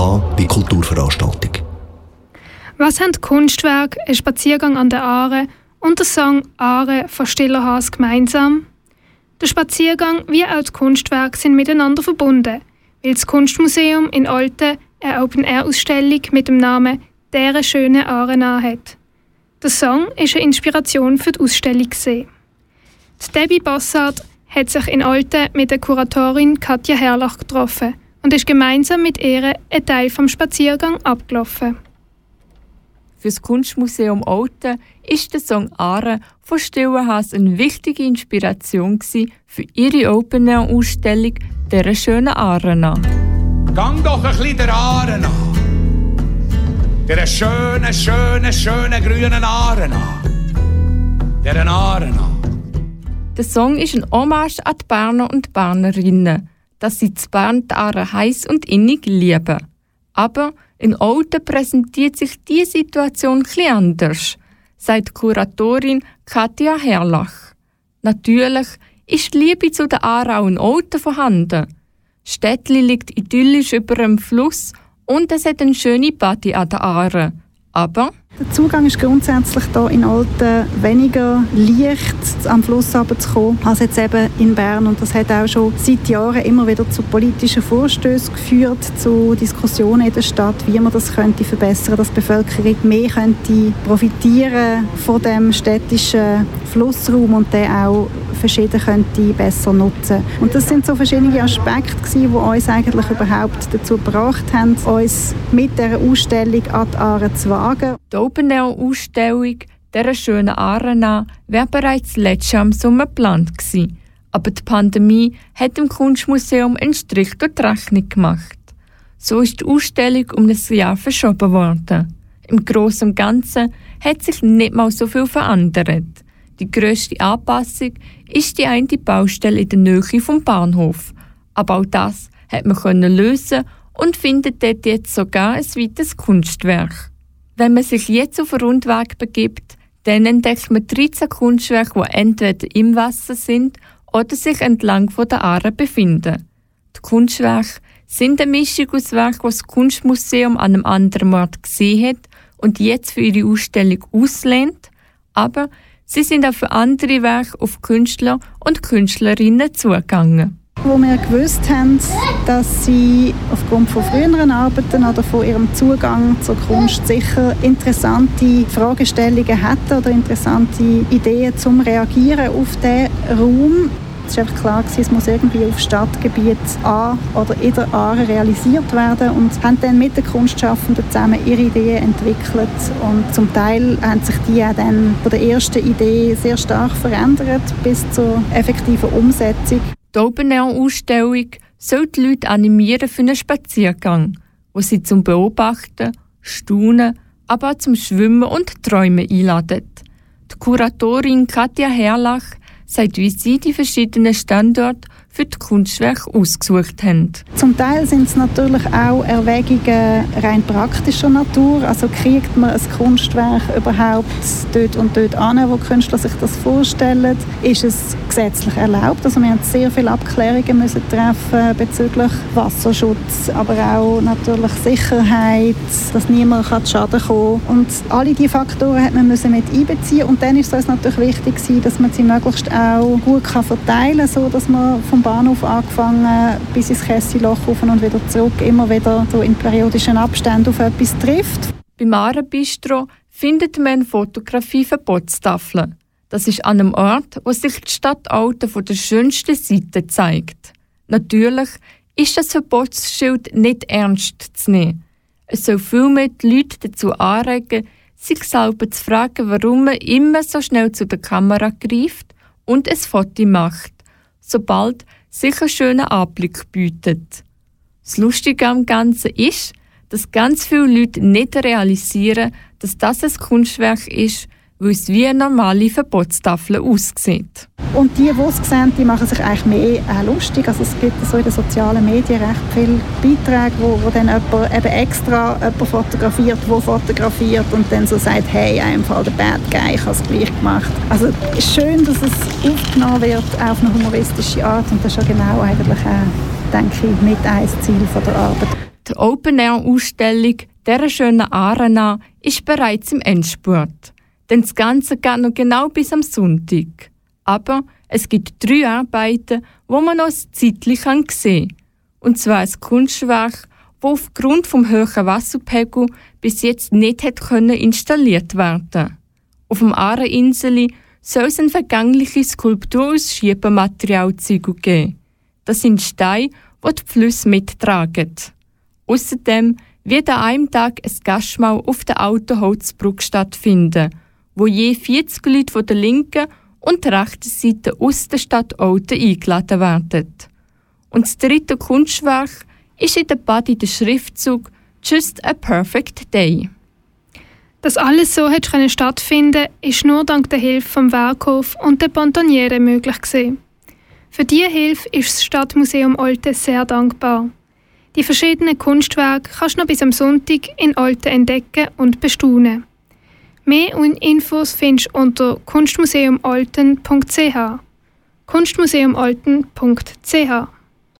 Wie Kulturveranstaltung. Was haben Kunstwerke, ein Spaziergang an der Aare und der Song Aare von Stiller Haas gemeinsam? Der Spaziergang wie auch das Kunstwerk sind miteinander verbunden, weil das Kunstmuseum in Olten eine Open-Air-Ausstellung mit dem Namen «Dere schöne Aare» hat. Der Song ist eine Inspiration für die Ausstellung. Die Debbie Bossard hat sich in Olten mit der Kuratorin Katja Herrlach getroffen und ist gemeinsam mit ihr einen Teil vom Spaziergang abgelaufen. Für das Kunstmuseum Olten ist der Song Aare von Stillenhaus eine wichtige Inspiration für ihre Open-Air-Ausstellung «Der schönen Aare» nach. Gang doch ein bisschen der Aare nach. Der schönen, schönen, schönen grünen Aare nach. Der Aare nach. Der Song ist ein Hommage an die Berner und Bernerinnen, dass sie zu Bern die Aare heiß und innig lieben. Aber in Olten präsentiert sich die Situation etwas anders, sagt Kuratorin Katja Herrlach. Natürlich ist die Liebe zu der Aare auch in Olten vorhanden. Städtli liegt idyllisch über dem Fluss und es hat eine schöne Party an der Aare. Aber der Zugang ist grundsätzlich hier in Alten weniger leicht am Fluss zu kommen als jetzt eben in Bern. Und das hat auch schon seit Jahren immer wieder zu politischen Vorstößen geführt, zu Diskussionen in der Stadt, wie man das könnte verbessern, dass die Bevölkerung mehr könnte profitieren von dem städtischen Flussraum und den auch verschieden könnte besser nutzen. Und das sind so verschiedene Aspekte die uns eigentlich überhaupt dazu gebracht haben, uns mit der Ausstellung an die Aare zu wagen. Die Open-Air-Ausstellung dieser schönen Arena wäre bereits letztes Jahr im Sommer geplant gewesen. Aber die Pandemie hat dem Kunstmuseum einen Strich durch die Rechnung gemacht. So ist die Ausstellung um ein Jahr verschoben worden. Im Großen und Ganzen hat sich nicht mal so viel verändert. Die grösste Anpassung ist die eine Baustelle in der Nähe vom Bahnhof. Aber auch das hat man lösen und findet dort jetzt sogar ein weiteres Kunstwerk. Wenn man sich jetzt auf einen Rundweg begibt, dann entdeckt man 13 Kunstwerke, die entweder im Wasser sind oder sich entlang von der Aare befinden. Die Kunstwerke sind eine Mischung aus Werken, die das Kunstmuseum an einem anderen Ort gesehen hat und jetzt für ihre Ausstellung auslehnt, aber sie sind auch für andere Werke auf Künstler und Künstlerinnen zugegangen wo wir gewusst haben, dass sie aufgrund von früheren Arbeiten oder von ihrem Zugang zur Kunst sicher interessante Fragestellungen hätten oder interessante Ideen zum Reagieren auf diesen Raum. Es war klar, es muss irgendwie auf Stadtgebiet an oder in der Aare realisiert werden und haben dann mit den Kunstschaffenden zusammen ihre Ideen entwickelt und zum Teil haben sich die auch dann von der ersten Idee sehr stark verändert bis zur effektiven Umsetzung. Die Open-Air-Ausstellung soll die Leute animieren für einen Spaziergang, wo sie zum Beobachten, Staunen, aber auch zum Schwimmen und Träumen einladen. Die Kuratorin Katja Herrlach sagt, wie sie die verschiedenen Standorte für die Kunstwerke ausgesucht haben. Zum Teil sind es natürlich auch Erwägungen rein praktischer Natur. Also kriegt man ein Kunstwerk überhaupt dort und dort an, wo Künstler sich das vorstellen? Ist es gesetzlich erlaubt? Also wir haben sehr viele Abklärungen müssen treffen bezüglich Wasserschutz, aber auch natürlich Sicherheit, dass niemand kann Schaden kommen Und alle diese Faktoren hat man müssen mit einbeziehen. Und dann ist es natürlich wichtig dass man sie möglichst auch gut kann verteilen kann, so dass man vom Bahnhof angefangen bis ins Kessiloch rauf und wieder zurück, immer wieder so in periodischen Abständen auf etwas trifft. Beim Arenbistro findet man eine Fotografie-Verbotstafel. Das ist an einem Ort, wo sich die Stadt Alten von der schönsten Seite zeigt. Natürlich ist das Verbotsschild nicht ernst zu nehmen. Es soll vielmehr die Leute dazu anregen, sich selber zu fragen, warum man immer so schnell zu der Kamera greift und ein Foto macht sobald sich einen schönen Anblick bietet. Das Lustige am Ganzen ist, dass ganz viele Leute nicht realisieren, dass das ein Kunstwerk ist, weil es wie eine normale Verbotstafel aussieht. Und die, die es sehen, die machen sich eigentlich mehr äh, lustig. Also es gibt so in den sozialen Medien recht viele Beiträge, wo, wo dann jemand eben extra jemand fotografiert, wo fotografiert und dann so sagt, hey, einfach der Bad Guy, ich habe es gleich gemacht. Also es ist schön, dass es aufgenommen wird auf eine humoristische Art und das ist ja genau eigentlich, äh, denke ich, mit ein Ziel von der Arbeit. Die Open-Air-Ausstellung dieser schönen Arena ist bereits im Endspurt. Denn das Ganze geht noch genau bis am Sonntag. Aber es gibt drei Arbeiten, wo man noch zeitlich sehen kann. Und zwar ein Kunstwerk, das aufgrund vom hohen Wasserpegel bis jetzt nicht hat können installiert werden. Auf dem Aareninseli soll es eine vergängliche Skulptur aus Schiebermaterial geben. Das sind Steine, die die Flüsse mittragen. Außerdem wird an einem Tag ein Gastmahl auf der Autoholzbrücke stattfinden, wo je 40 Leute von der linken und der rechten Seite aus der Stadt Olten eingeladen werden. Und das dritte Kunstwerk ist in der Body der Schriftzug Just a Perfect Day. Dass alles so hat stattfinden ist nur dank der Hilfe vom Werkhof und der Pontoniere möglich gewesen. Für diese Hilfe ist das Stadtmuseum Olten sehr dankbar. Die verschiedenen Kunstwerke kannst du noch bis am Sonntag in Olten entdecken und bestaunen. Mehr Infos findest du unter kunstmuseumolten.ch kunstmuseumolten.ch